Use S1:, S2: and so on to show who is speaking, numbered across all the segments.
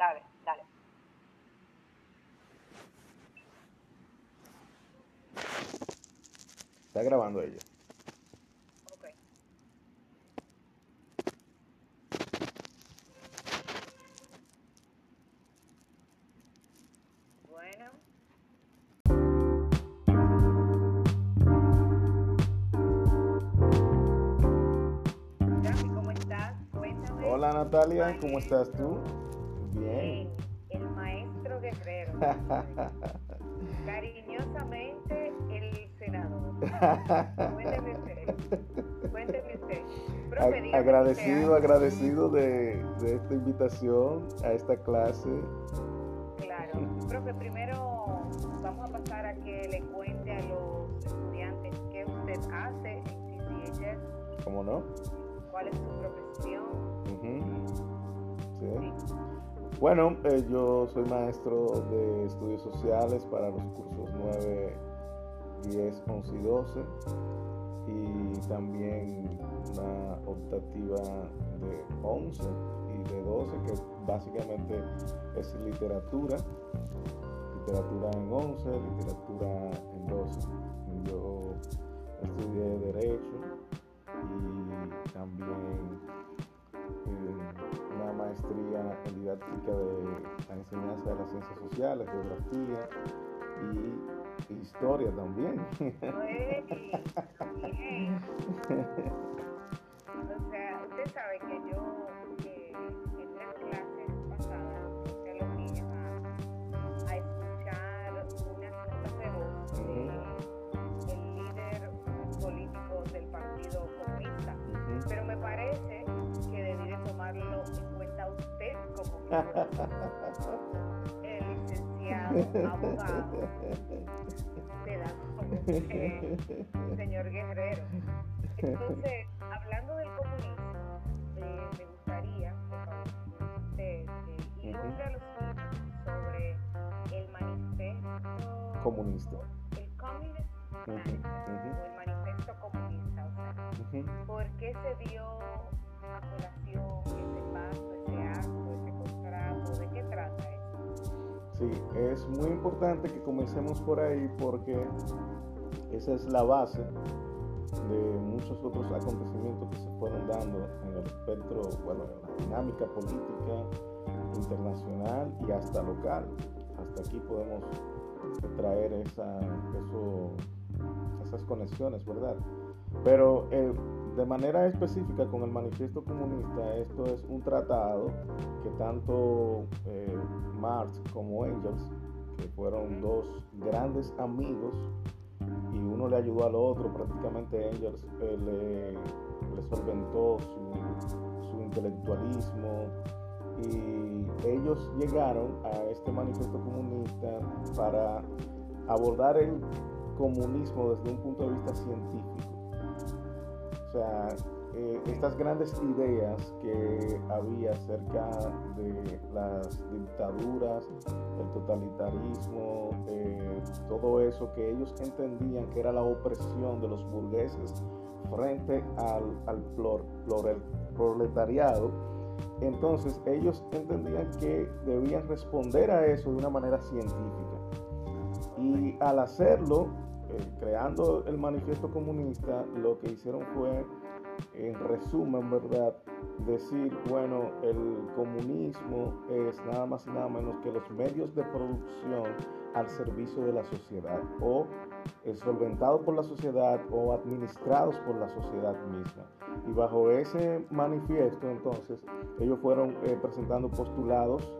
S1: Dale, dale.
S2: Está grabando ella.
S1: Bueno. ¿cómo estás? Cuéntame.
S2: Hola Natalia, ¿cómo estás tú? Bien.
S1: El maestro guerrero. Cariñosamente, el senador. Cuénteme usted. Cuénteme usted. Profe,
S2: agradecido, agradecido de, de esta invitación a esta clase.
S1: Claro. Profe, primero vamos a pasar a que le cuente a los estudiantes qué usted hace en CCHS,
S2: ¿Cómo no?
S1: cuál es su
S2: Bueno, eh, yo soy maestro de estudios sociales para los cursos 9, 10, 11 y 12 y también una optativa de 11 y de 12 que básicamente es literatura, literatura en 11, literatura en 12. Yo estudié derecho y también maestría en didáctica de la enseñanza de las ciencias sociales, geografía y historia también.
S1: Bien. O sea, usted sabe que yo el licenciado, abogado, pedagogo, señor Guerrero. Entonces, hablando del comunismo, eh, me gustaría, por favor, que eh, ilustre a los niños sobre el manifiesto,
S2: Comunista.
S1: el Communist
S2: ujú.
S1: o el manifiesto comunista, o sea,
S2: Ujú.
S1: ¿Por qué se dio a colación
S2: Sí, es muy importante que comencemos por ahí porque esa es la base de muchos otros acontecimientos que se fueron dando en el espectro, bueno, en la dinámica política internacional y hasta local. Hasta aquí podemos traer esas conexiones, ¿verdad? Pero eh, de manera específica con el manifiesto comunista, esto es un tratado que tanto eh, Marx como Engels, que fueron dos grandes amigos, y uno le ayudó al otro, prácticamente Engels eh, le, solventó su, su intelectualismo, y ellos llegaron a este manifiesto comunista para abordar el comunismo desde un punto de vista científico. O sea, eh, estas grandes ideas que había acerca de las dictaduras, el totalitarismo, eh, todo eso que ellos entendían que era la opresión de los burgueses frente al, proletariado, entonces ellos entendían que debían responder a eso de una manera científica. Y al hacerlo, eh, creando el manifiesto comunista, lo que hicieron fue, en resumen, ¿verdad? Decir, bueno, el comunismo es nada más y nada menos que los medios de producción al servicio de la sociedad o solventados por la sociedad o administrados por la sociedad misma. Y bajo ese manifiesto, entonces, ellos fueron eh, presentando postulados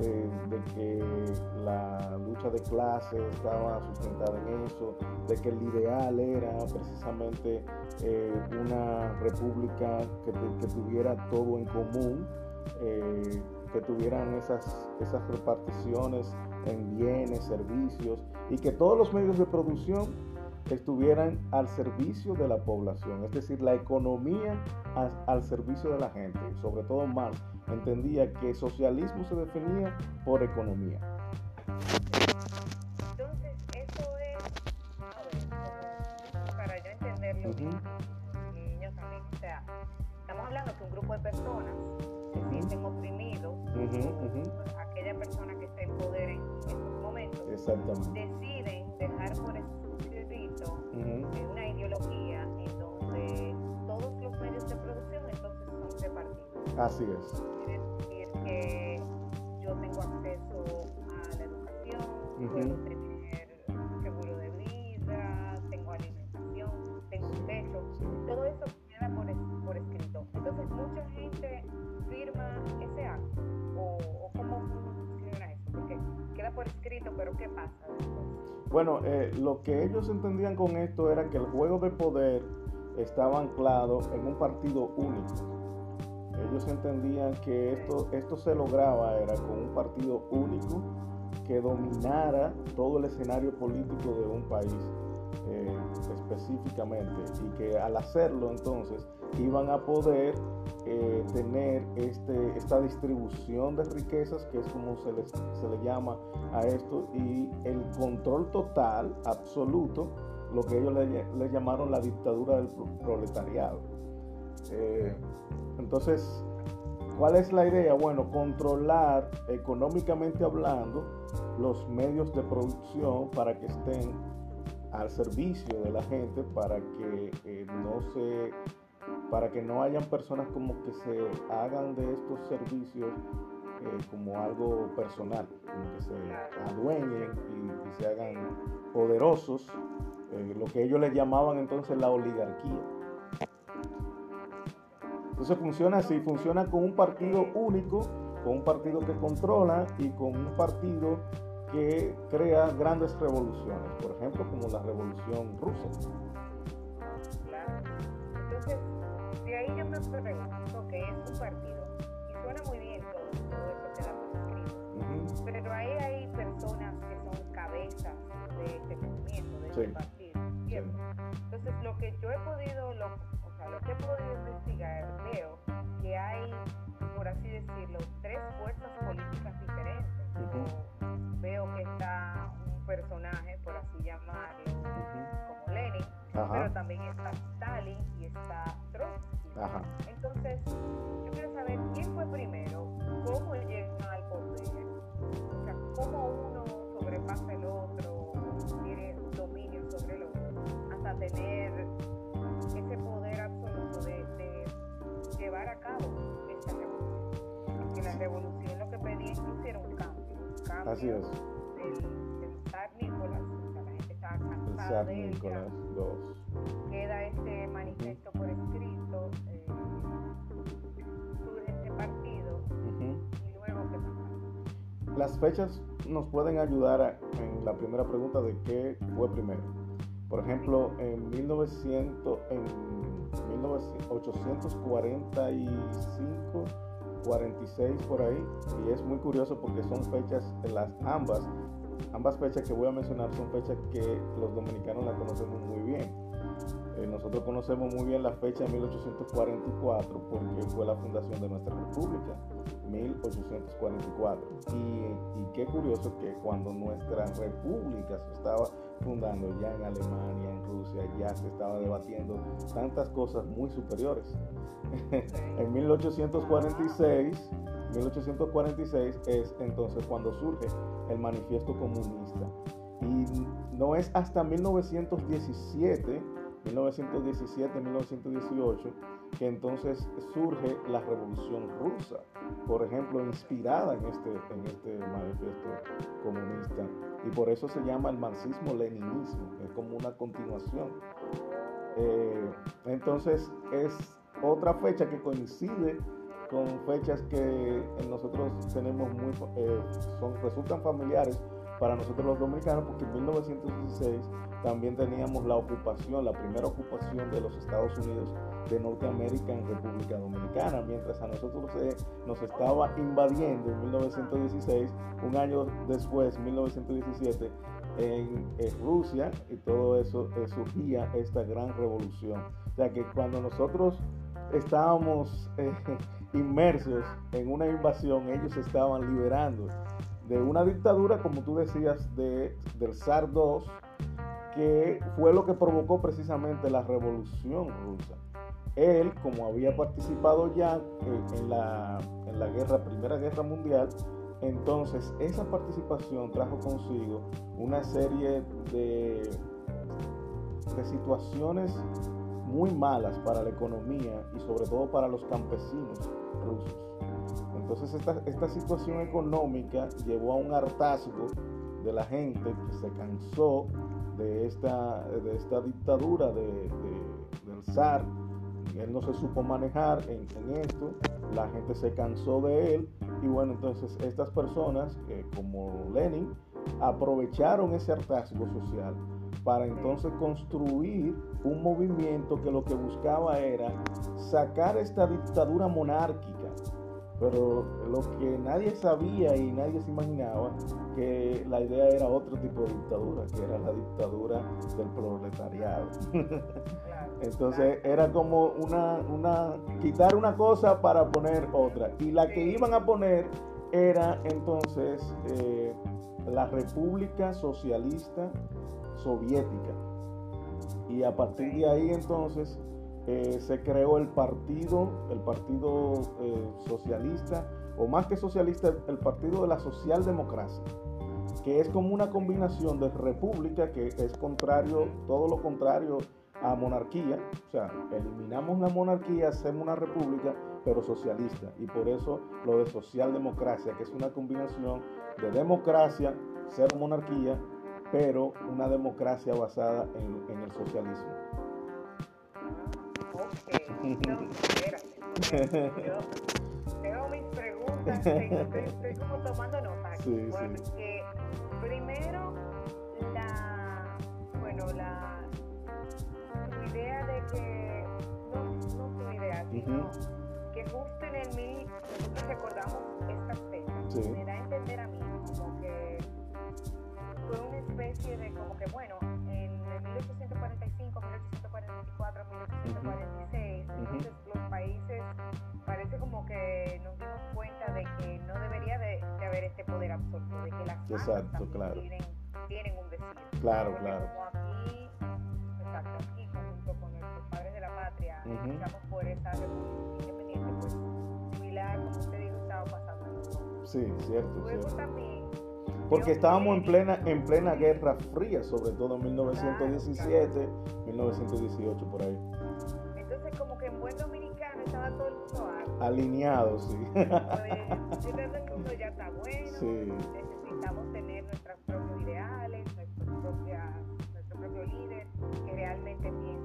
S2: eh, de que la lucha de clases estaba sustentada en eso, de que el ideal era precisamente eh, una república que, que tuviera todo en común, que tuvieran esas, esas reparticiones en bienes, servicios y que todos los medios de producción estuvieran al servicio de la población, es decir, la economía al servicio de la gente. Sobre todo Marx entendía que socialismo se definía por economía.
S1: Entonces, eso es, ver, para yo entenderlo bien, niños también, o sea, estamos hablando que un grupo de personas se sienten oprimidos
S2: ujú.
S1: por aquella persona que está en poder en momentos deciden dejar por escrito uh una ideología en donde todos los medios de producción entonces son repartidos.
S2: Así es. Lo que ellos entendían con esto era que el juego de poder estaba anclado en un partido único. Ellos entendían que esto, esto se lograba era con un partido único que dominara todo el escenario político de un país eh, específicamente y que al hacerlo entonces iban a poder eh, tener este, esta distribución de riquezas que es como se, les, se le llama a esto y el control total, absoluto, lo que ellos le, llamaron la dictadura del proletariado. Eh, entonces, ¿cuál es la idea? Bueno, controlar económicamente hablando los medios de producción para que estén al servicio de la gente, para que eh, no se para que no hayan personas como que se hagan de estos servicios eh, como algo personal, como que se adueñen y, se hagan poderosos, eh, lo que ellos le llamaban entonces la oligarquía. Entonces funciona así, funciona con un partido único, con un partido que controla y con un partido que crea grandes revoluciones, por ejemplo como la revolución rusa.
S1: Que es un partido, y suena muy bien todo, todo eso que da por escrito, pero ahí hay personas que son cabezas de este movimiento, de este partido, ¿cierto? Entonces, lo que yo he podido, lo, lo que he podido investigar, veo que hay, por así decirlo, tres fuerzas políticas diferentes. Veo que está un personaje, por así llamarlo, como Lenin, pero también está Entonces, yo quiero saber quién fue primero, cómo llegan al poder, o sea, cómo uno sobrepasa el otro, tiene dominio sobre el otro, hasta tener ese poder absoluto de, llevar a cabo esta revolución. Porque la revolución lo que pedía incluso era un cambio. Un cambio
S2: Así es.
S1: Del, del Zar Nicolás. O sea, la gente estaba cansada de él.
S2: Nicolás II.
S1: Queda este manifiesto por escrito. Eh, surge este partido. Y luego, ¿qué pasa?
S2: Las fechas nos pueden ayudar a, en la primera pregunta de qué fue primero por ejemplo, en, 1900, en 1845, 46 por ahí, y es muy curioso porque son fechas, las ambas, ambas fechas que voy a mencionar son fechas que los dominicanos la conocemos muy bien. Nosotros conocemos muy bien la fecha de 1844 porque fue la fundación de nuestra república, 1844. Y, y qué curioso que cuando nuestra república se estaba fundando ya en Alemania, en Rusia, ya se estaba debatiendo tantas cosas muy superiores. en 1846, 1846 es entonces cuando surge el manifiesto comunista. Y no es hasta 1917 1917-1918, que entonces surge la Revolución Rusa, por ejemplo, inspirada en este, en este manifiesto comunista. Y por eso se llama el marxismo-leninismo, es como una continuación. Eh, entonces es otra fecha que coincide con fechas que nosotros tenemos muy, eh, son, resultan familiares para nosotros los dominicanos, porque en 1916 también teníamos la ocupación, la primera ocupación de los Estados Unidos de Norteamérica en República Dominicana, mientras a nosotros nos estaba invadiendo en 1916, un año después, 1917, en, Rusia, y todo eso eh, surgía esta gran revolución. O sea que cuando nosotros estábamos eh, inmersos en una invasión, ellos estaban liberando de una dictadura, como tú decías, de, del zar II, que fue lo que provocó precisamente la revolución rusa. Él, como había participado ya eh, en, la, en la guerra, Primera Guerra Mundial, entonces esa participación trajo consigo una serie de, de situaciones muy malas para la economía y sobre todo para los campesinos rusos. Entonces esta, esta situación económica llevó a un hartazgo de la gente que se cansó de esta, de esta dictadura de, del zar. Él no se supo manejar en, esto, la gente se cansó de él y bueno, entonces estas personas eh, como Lenin aprovecharon ese hartazgo social para entonces construir un movimiento que lo que buscaba era sacar esta dictadura monárquica pero lo que nadie sabía y nadie se imaginaba que la idea era otro tipo de dictadura, que era la dictadura del proletariado. Entonces era como una, una, quitar una cosa para poner otra. Y la que iban a poner era entonces eh, la República Socialista Soviética. Y a partir de ahí entonces eh, se creó el partido, el partido eh, socialista, o más que socialista, el partido de la socialdemocracia, que es como una combinación de república, que es contrario, todo lo contrario a monarquía, o sea, eliminamos la monarquía, hacemos una república, pero socialista, y por eso lo de socialdemocracia, que es una combinación de democracia, ser monarquía, pero una democracia basada en el socialismo.
S1: No, espérate. Yo tengo mis preguntas, estoy, como tomando nota aquí. porque primero, la, bueno, la, tu idea de que, no, no tu idea, sino que justo en el mil, nosotros recordamos estas fechas. Me una especie de, como que, bueno, en el 1845, 1844, 1846, entonces los países parece como que nos dimos cuenta de que no debería de, haber este poder absoluto, de que las
S2: exacto, claro.
S1: tienen, tienen, un destino.
S2: Claro, claro.
S1: Como aquí, exacto, aquí junto con nuestros padres de la patria, uh por esa república independiente, pues similar, como usted dijo, estaba pasando.
S2: Sí, cierto.
S1: Luego
S2: cierto.
S1: también
S2: porque estábamos en plena, en plena guerra fría, sobre todo en 1917, 1918, por ahí.
S1: Entonces, como que en buen dominicano estaba todo el mundo
S2: alineado, sí.
S1: Pues, todo el mundo ya está bueno, necesitamos tener nuestros propios ideales, nuestro, propia, nuestro propio líder, que realmente piense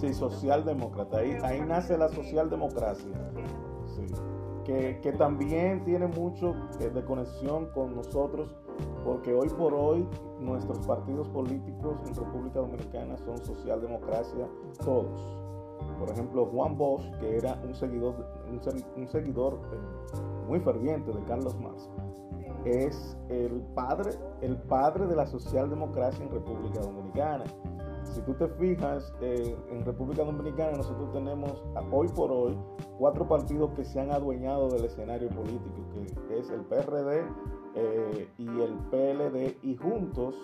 S2: Sí, socialdemócrata. Ahí, ahí nace la socialdemocracia. Que, que, también tiene mucho de conexión con nosotros, porque hoy por hoy nuestros partidos políticos en República Dominicana son socialdemocracia, todos por ejemplo, Juan Bosch, que era un seguidor, un, seguidor eh, muy ferviente de Carlos Marx, es el padre, el padre de la socialdemocracia en República Dominicana. Si tú te fijas, eh, en República Dominicana nosotros tenemos hoy por hoy cuatro partidos que se han adueñado del escenario político, que es el PRD eh, y el PLD, y juntos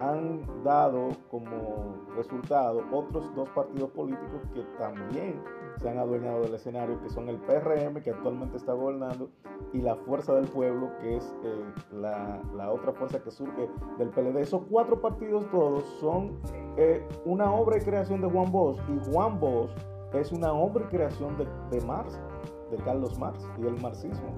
S2: han dado como resultado otros dos partidos políticos que también se han adueñado del escenario, que son el PRM, que actualmente está gobernando, y la Fuerza del Pueblo, que es eh, la, la, otra fuerza que surge del PLD. Esos cuatro partidos todos son eh, una obra y creación de Juan Bosch, y Juan Bosch es una obra y creación de, de Marx, de Carlos Marx y el marxismo.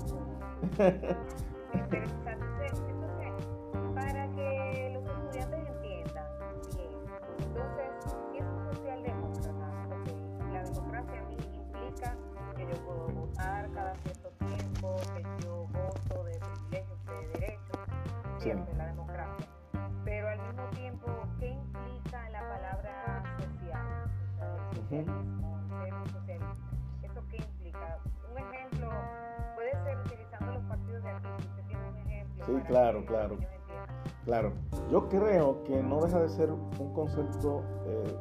S2: Claro, yo creo que no deja de ser un concepto, eh,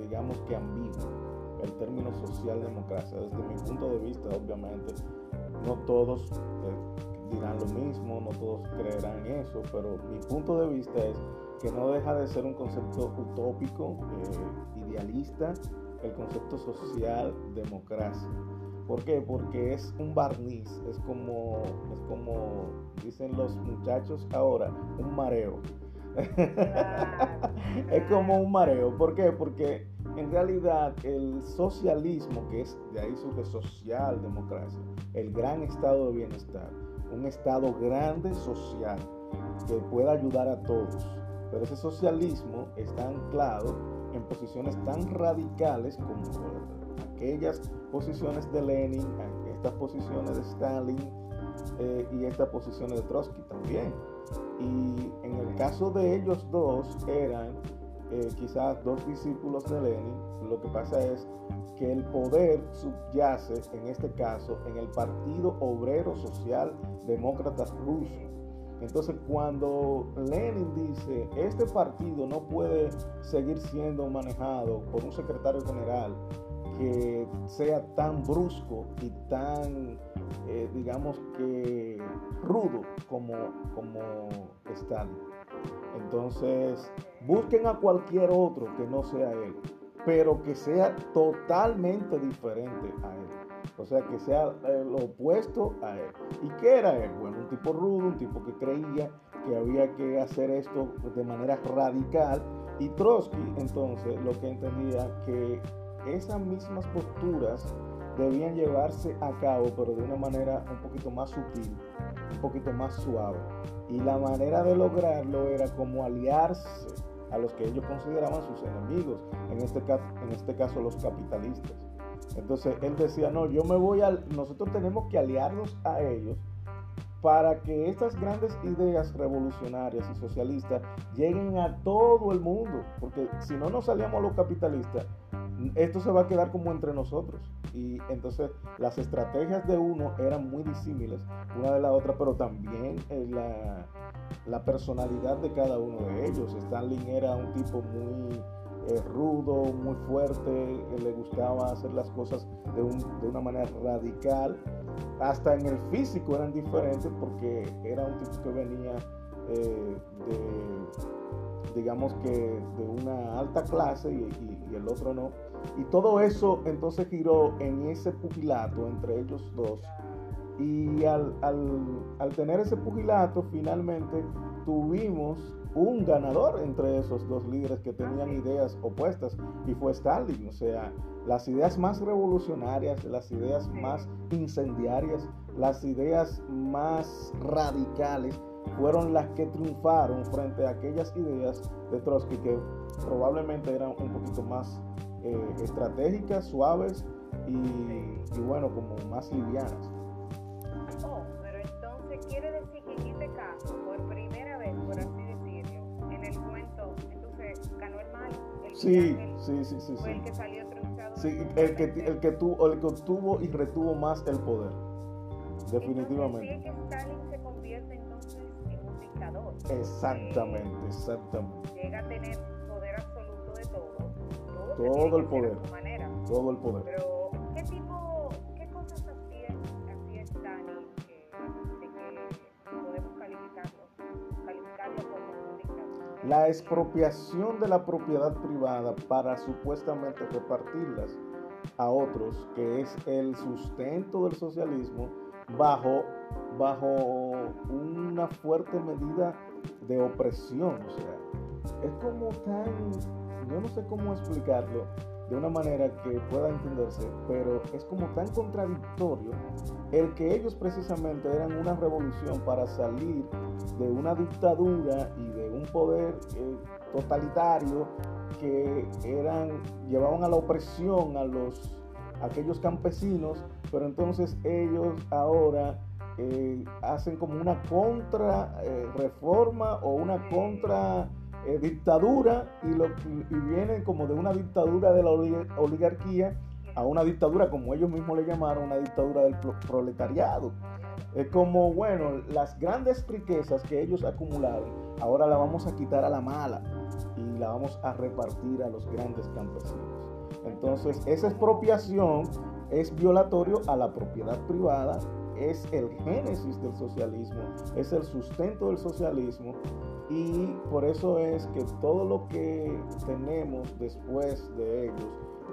S2: digamos que ambiguo el término socialdemocracia. Desde mi punto de vista, obviamente, no todos eh, dirán lo mismo, no todos creerán eso, pero mi punto de vista es que no deja de ser un concepto utópico, eh, idealista, el concepto social democracia. ¿Por qué? Porque es un barniz, es como, es como dicen los muchachos ahora, un mareo. es como un mareo. ¿Por qué? Porque en realidad el socialismo, que es de ahí surge socialdemocracia, el gran estado de bienestar, un estado grande social que pueda ayudar a todos. Pero ese socialismo está anclado en posiciones tan radicales como aquellas posiciones de Lenin, estas posiciones de Stalin eh, y estas posiciones de Trotsky también. Y en el caso de ellos dos eran eh, quizás dos discípulos de Lenin, lo que pasa es que el poder subyace en este caso en el Partido Obrero Social Demócrata Ruso. Entonces cuando Lenin dice, este partido no puede seguir siendo manejado por un secretario general sea tan brusco y tan, eh, digamos que, rudo como, como Stalin. Entonces, busquen a cualquier otro que no sea él, pero que sea totalmente diferente a él. O sea, que sea eh, lo opuesto a él. ¿Y qué era él? Bueno, un tipo rudo, un tipo que creía que había que hacer esto de manera radical. Y Trotsky, entonces, lo que entendía que esas mismas posturas debían llevarse a cabo, pero de una manera un poquito más sutil, un poquito más suave. Y la manera de lograrlo era como aliarse a los que ellos consideraban sus enemigos, en este caso, en este caso los capitalistas. Entonces él decía, no, yo me voy a, nosotros tenemos que aliarnos a ellos para que estas grandes ideas revolucionarias y socialistas lleguen a todo el mundo, porque si no nos salíamos los capitalistas, esto se va a quedar como entre nosotros. Y entonces las estrategias de uno eran muy disímiles una de la otra, pero también eh, la, personalidad de cada uno de ellos. Stalin era un tipo muy eh, rudo, muy fuerte, le gustaba hacer las cosas de, de una manera radical. Hasta en el físico eran diferentes porque era un tipo que venía eh, de, digamos que de una alta clase y, el otro no. Y todo eso entonces giró en ese pugilato entre ellos dos. Y al, al tener ese pugilato, finalmente tuvimos un ganador entre esos dos líderes que tenían ideas opuestas y fue Stalin. O sea, las ideas más revolucionarias, las ideas más incendiarias, las ideas más radicales fueron las que triunfaron frente a aquellas ideas de Trotsky que probablemente eran un poquito más eh, estratégicas, suaves y, bueno, como más livianas.
S1: Oh, pero entonces quiere decir que en este caso, por primera vez, por así decirlo, en el cuento, entonces ganó el mal. El
S2: sí, sí, sí, sí,
S1: Fue el que salió triunfado.
S2: Sí, el que, el, que tuvo, el que obtuvo y retuvo más el poder. Definitivamente.
S1: Entonces, sí que Stalin se convierte entonces en un dictador.
S2: Exactamente, exactamente.
S1: Llega a tener Todo,
S2: el poder.
S1: Manera.
S2: Todo el poder.
S1: Pero, ¿qué tipo, qué cosas hacía, hacía Stalin que, de que podemos calificarlo, calificarlo como?
S2: La expropiación de la propiedad privada para supuestamente repartirlas a otros, que es el sustento del socialismo, bajo, bajo una fuerte medida de opresión. O sea, es como tan, yo no sé cómo explicarlo de una manera que pueda entenderse, pero es como tan contradictorio el que ellos precisamente eran una revolución para salir de una dictadura y de un poder eh, totalitario que eran llevaban a la opresión a los aquellos campesinos, pero entonces ellos ahora eh, hacen como una contra eh, reforma o una contra eh, dictadura y, lo, y vienen como de una dictadura de la oligarquía a una dictadura, como ellos mismos le llamaron, una dictadura del proletariado. Es como, bueno, las grandes riquezas que ellos acumularon, ahora la vamos a quitar a la mala y la vamos a repartir a los grandes campesinos. Entonces, esa expropiación es violatorio a la propiedad privada, es el génesis del socialismo, es el sustento del socialismo y por eso es que todo lo que tenemos después de ellos,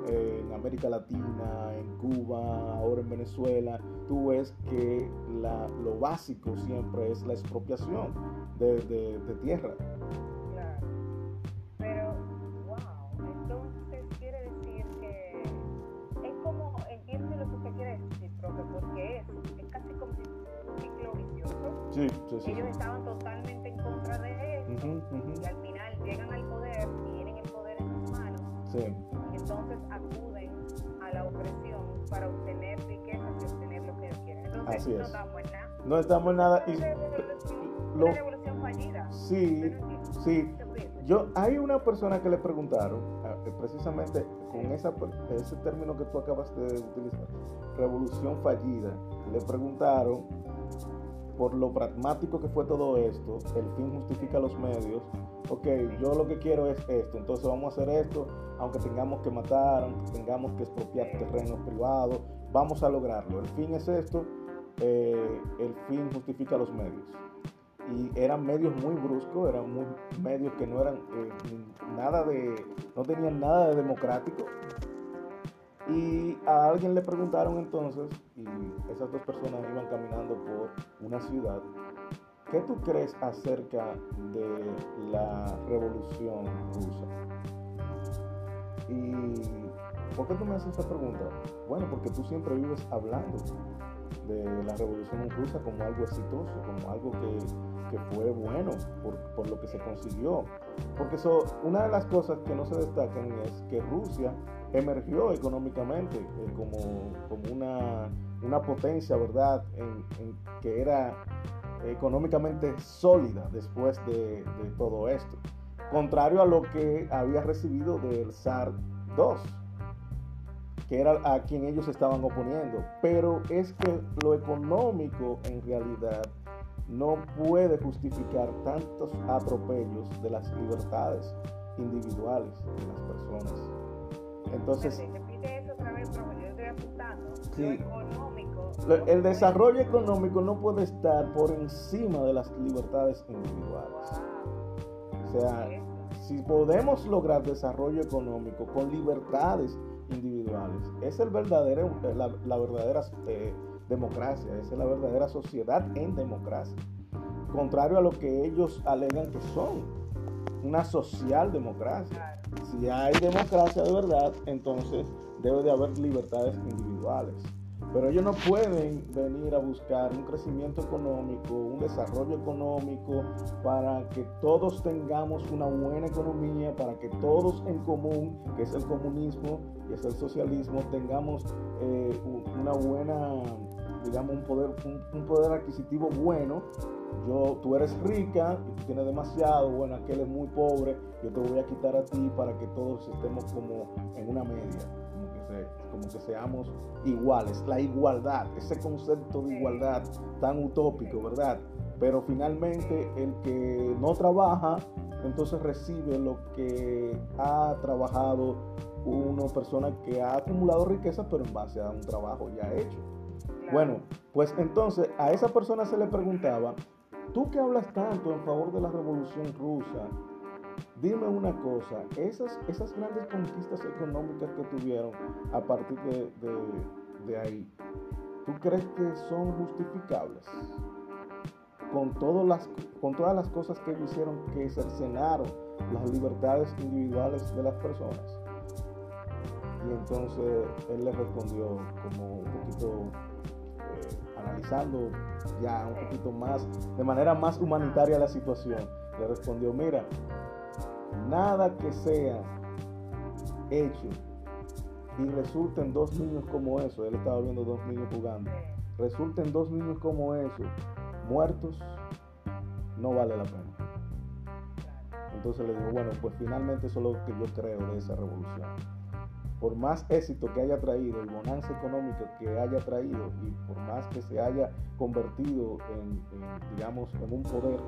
S2: en América Latina, en Cuba, ahora en Venezuela, tú ves que lo básico siempre es la expropiación de, de tierra.
S1: Ellos estaban totalmente y al final llegan al poder, tienen el poder en sus manos y entonces acuden a la opresión para obtener riquezas y obtener lo que ellos quieren. Entonces no estamos en nada.
S2: No estamos en nada. Y,
S1: una revolución fallida.
S2: Sí, sí. Yo, hay una persona que le preguntaron, eh, precisamente con esa, ese término que tú acabas de utilizar, revolución fallida, le preguntaron por lo pragmático que fue todo esto, el fin justifica los medios. Ok, yo lo que quiero es esto, entonces vamos a hacer esto, aunque tengamos que matar, aunque tengamos que expropiar terrenos privados, vamos a lograrlo. El fin es esto, eh, el fin justifica los medios. Y eran medios muy bruscos, eran muy, medios que no eran eh, nada de, no tenían nada de democrático, y a alguien le preguntaron entonces, y esas dos personas iban caminando por una ciudad, ¿qué tú crees acerca de la revolución rusa? ¿Y por qué tú me haces esa pregunta? Bueno, porque tú siempre vives hablando de la revolución rusa como algo exitoso, como algo que, que fue bueno por, por, lo que se consiguió. Porque eso, una de las cosas que no se destacan es que Rusia emergió económicamente eh, como, como una, una, potencia, ¿verdad?, que era económicamente sólida después de, de, todo esto, contrario a lo que había recibido del zar II, que era a quien ellos estaban oponiendo. Pero es que lo económico en realidad no puede justificar tantos atropellos de las libertades individuales de las personas. Entonces, el desarrollo económico no puede estar por encima de las libertades individuales. O sea, si podemos lograr desarrollo económico con libertades individuales, es el verdadero, la, verdadera eh, democracia, es la verdadera sociedad en democracia. Contrario a lo que ellos alegan que son una socialdemocracia. Si hay democracia de verdad, entonces debe de haber libertades individuales. Pero ellos no pueden venir a buscar un crecimiento económico, un desarrollo económico, para que todos tengamos una buena economía, para que todos en común, que es el comunismo y es el socialismo, tengamos eh, una buena, digamos, un poder, un poder adquisitivo bueno yo, tú eres rica y tú tienes demasiado, bueno, aquel es muy pobre, yo te voy a quitar a ti para que todos estemos como en una media, como que, como que seamos iguales, la igualdad, ese concepto de igualdad tan utópico, ¿verdad? Pero finalmente el que no trabaja, entonces recibe lo que ha trabajado una persona que ha acumulado riqueza, pero en base a un trabajo ya hecho. Bueno, pues entonces a esa persona se le preguntaba Tú que hablas tanto en favor de la revolución rusa, dime una cosa, esas, esas grandes conquistas económicas que tuvieron a partir de, ahí, ¿tú crees que son justificables? Con, las, con todas las cosas que hicieron que cercenaron las libertades individuales de las personas. Y entonces él le respondió como un poquito analizando ya un poquito más, de manera más humanitaria la situación, le respondió, mira, nada que sea hecho y resulten dos niños como eso, él estaba viendo dos niños jugando, resulten dos niños como eso, muertos, no vale la pena. Entonces le digo, bueno, pues finalmente eso es lo que yo creo de esa revolución por más éxito que haya traído, el bonanza económico que haya traído y por más que se haya convertido en, digamos, en un poder,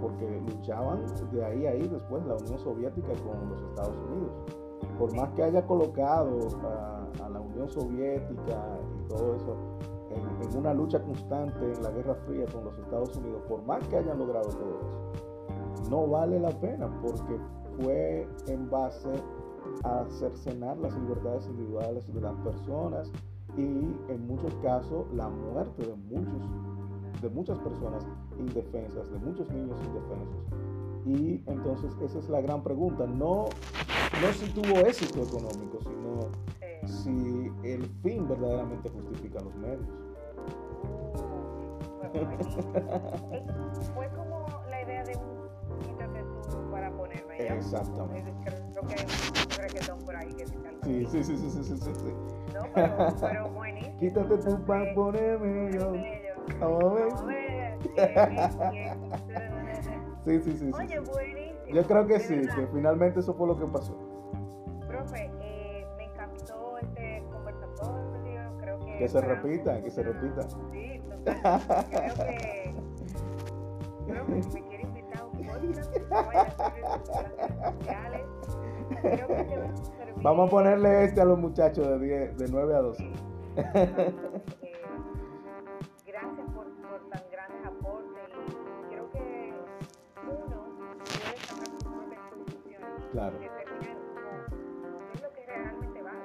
S2: porque luchaban de ahí a ahí después la Unión Soviética con los Estados Unidos. por más que haya colocado a, a la Unión Soviética y todo eso en, en, una lucha constante en la Guerra Fría con los Estados Unidos, por más que hayan logrado todo eso, no vale la pena porque fue en base a cercenar las libertades individuales de las personas y en muchos casos la muerte de muchos de muchas personas indefensas, de muchos niños indefensos. Y entonces esa es la gran pregunta, no, no si tuvo éxito económico, sino si el fin verdaderamente justifica los medios.
S1: Fue como
S2: Exactamente.
S1: Creo que hay un reggaetón por ahí que
S2: Sí, sí, sí, sí, sí, sí, sí.
S1: No, pero, pero buenísimo.
S2: Quítate tu pan, poneme yo. Vamos a ver. Sí, sí, sí.
S1: Oye, buenísimo.
S2: Yo creo que sí, que finalmente eso fue lo que pasó.
S1: Profe, eh, me encantó este conversatorio. Creo que.
S2: Que se repita, que se repita.
S1: Sí. Creo que. Creo que me
S2: Vamos a ponerle este a los muchachos de, 10, de 9 a 12.
S1: gracias por, por tan grandes aportes y creo que uno debe sacar sus propias conclusiones
S2: Claro.
S1: qué es lo que realmente vale.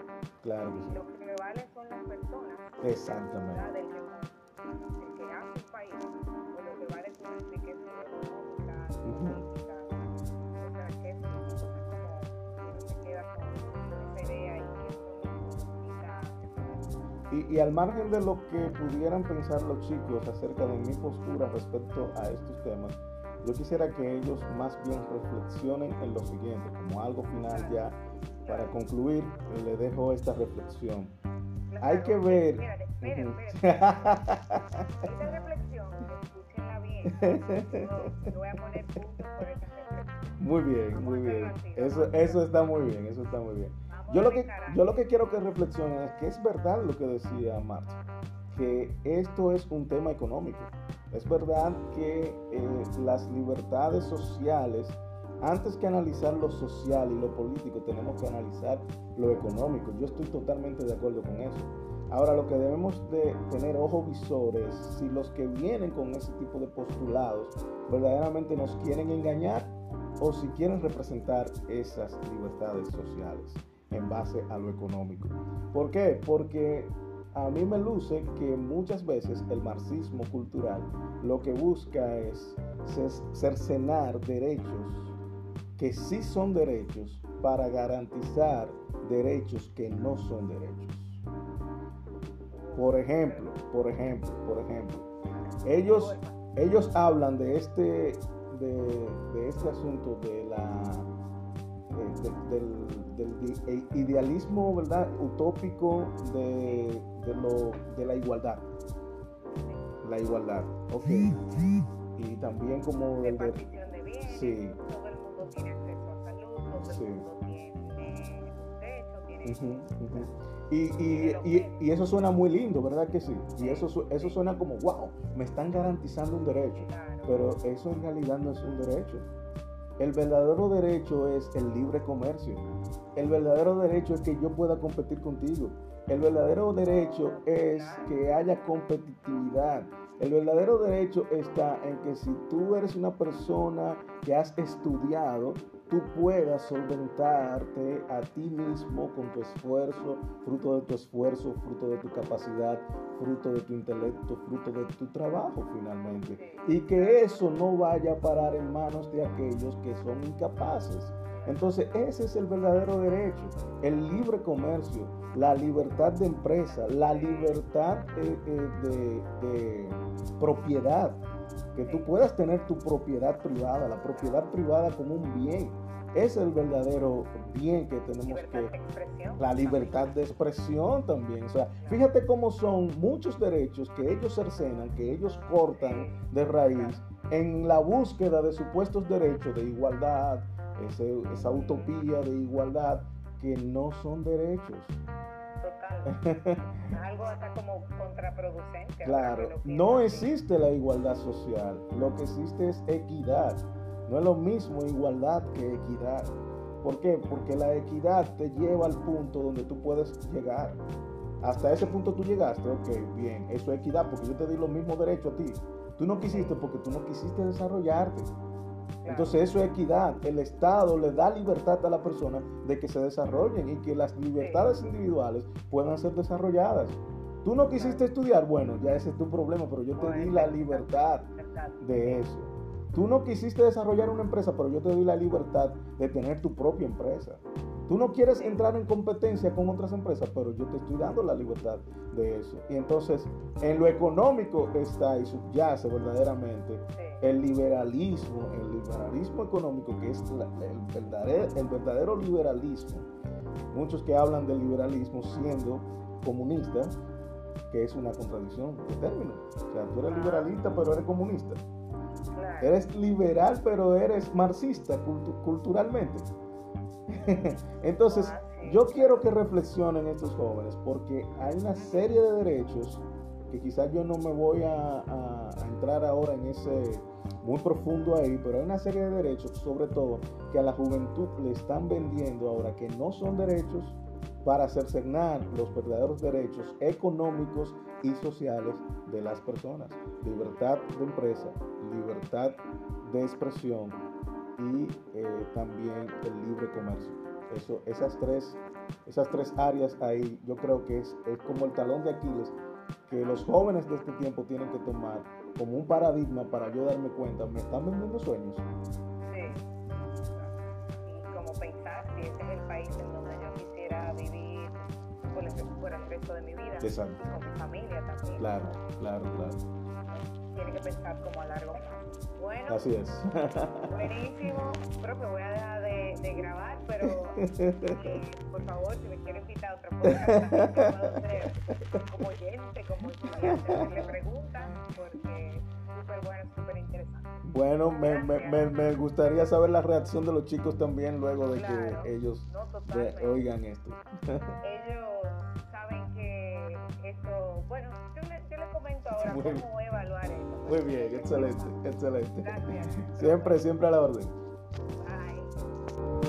S2: Claro que
S1: Y
S2: sí.
S1: lo que vale son las personas
S2: Exactamente.
S1: ¿verdad? Y,
S2: al margen de lo que pudieran pensar los chicos acerca de mi postura respecto a estos temas, yo quisiera que ellos más bien reflexionen en lo siguiente, como algo final ya para concluir, le dejo esta reflexión. Hay que ver.
S1: Espérate, espérate, espérate. Esta reflexión, escúchenla bien. Yo, yo voy a poner puntos por esta reflexión.
S2: Muy bien, muy bien. Eso, eso está muy bien, eso está muy bien. Yo lo que, yo lo que quiero que reflexionen es que es verdad lo que decía Marx, que esto es un tema económico. Es verdad que eh, las libertades sociales, antes que analizar lo social y lo político, tenemos que analizar lo económico. Yo estoy totalmente de acuerdo con eso. Ahora, lo que debemos de tener ojos visores, si los que vienen con ese tipo de postulados verdaderamente nos quieren engañar o si quieren representar esas libertades sociales en base a lo económico. ¿Por qué? Porque a mí me luce que muchas veces el marxismo cultural lo que busca es cer- cercenar derechos que sí son derechos para garantizar derechos que no son derechos. Por ejemplo, por ejemplo, por ejemplo, ellos, ellos hablan de este, de este asunto de la, de- de- del, del idealismo, ¿verdad? Utópico de, de lo, de la igualdad. La igualdad, ok. Y también como el de,
S1: de bienes,
S2: Sí.
S1: todo el mundo tiene acceso a salud, todo
S2: Sí.
S1: el mundo tiene un techo, tiene...
S2: Ujú, ujú. Y, y, y, y eso suena muy lindo, ¿verdad que sí? Y eso, su- eso suena como, wow, me están garantizando un derecho.
S1: Claro.
S2: Pero eso en realidad no es un derecho. El verdadero derecho es el libre comercio. El verdadero derecho es que yo pueda competir contigo. El verdadero derecho es que haya competitividad. El verdadero derecho está en que si tú eres una persona que has estudiado, tú puedas solventarte a ti mismo con tu esfuerzo, fruto de tu esfuerzo, fruto de tu capacidad, fruto de tu intelecto, fruto de tu trabajo finalmente. Y que eso no vaya a parar en manos de aquellos que son incapaces. Entonces ese es el verdadero derecho, el libre comercio, la libertad de empresa, la libertad eh, eh, de, de propiedad, que tú puedas tener tu propiedad privada, la propiedad privada como un bien. Es el verdadero bien que tenemos
S1: Libertad
S2: que,
S1: de expresión.
S2: la libertad de expresión también. O sea, fíjate cómo son muchos derechos que ellos cercenan, que ellos cortan de raíz en la búsqueda de supuestos derechos de igualdad, ese- esa utopía de igualdad que no son derechos.
S1: Algo hasta como contraproducente.
S2: Claro, no
S1: así.
S2: existe la igualdad social, lo que existe es equidad. No es lo mismo igualdad que equidad. ¿Por qué? Porque la equidad te lleva al punto donde tú puedes llegar. Hasta ese punto tú llegaste, ok, bien, eso es equidad, porque yo te di los mismos derechos a ti. Tú no quisiste porque tú no quisiste desarrollarte. Entonces eso es equidad. El Estado le da libertad a la persona de que se desarrollen y que las libertades individuales puedan ser desarrolladas. Tú no quisiste estudiar, bueno, ya ese es tu problema, pero yo te di la libertad de eso. Tú no quisiste desarrollar una empresa, pero yo te doy la libertad de tener tu propia empresa. Tú no quieres entrar en competencia con otras empresas, pero yo te estoy dando la libertad de eso. Y entonces, en lo económico está y subyace verdaderamente el liberalismo, el liberalismo económico, que es el, verdadero, el verdadero liberalismo. Muchos que hablan del liberalismo siendo comunistas, que es una contradicción de término. O sea, tú eres liberalista, pero eres comunista. Eres liberal, pero eres marxista culturalmente. Entonces, yo quiero que reflexionen estos jóvenes porque hay una serie de derechos que quizás yo no me voy a, entrar ahora en ese muy profundo ahí, pero hay una serie de derechos, sobre todo, que a la juventud le están vendiendo ahora que no son derechos para cercenar los verdaderos derechos económicos y sociales de las personas. Libertad de empresa, libertad de expresión y eh, también el libre comercio. Esas, tres, esas tres áreas ahí yo creo que es, es como el talón de Aquiles que los jóvenes de este tiempo tienen que tomar como un paradigma para yo darme cuenta, me están vendiendo sueños.
S1: Resto de mi vida.
S2: Exacto.
S1: Y con mi familia también.
S2: Claro, claro, claro.
S1: Tiene que pensar como a largo plazo. Bueno.
S2: Así es.
S1: buenísimo. Creo que voy a dejar de, de grabar, pero eh, por favor, si me quiere invitar a otra cosa, como oyente, como estudiante, le preguntan, porque súper bueno, súper interesante.
S2: Bueno, me, me, me, gustaría saber la reacción de los chicos también luego de que ellos oigan esto.
S1: ellos bueno, yo le, comento ahora cómo evaluar esto.
S2: Muy bien, excelente, excelente.
S1: Gracias.
S2: Siempre, siempre a la orden.
S1: Bye.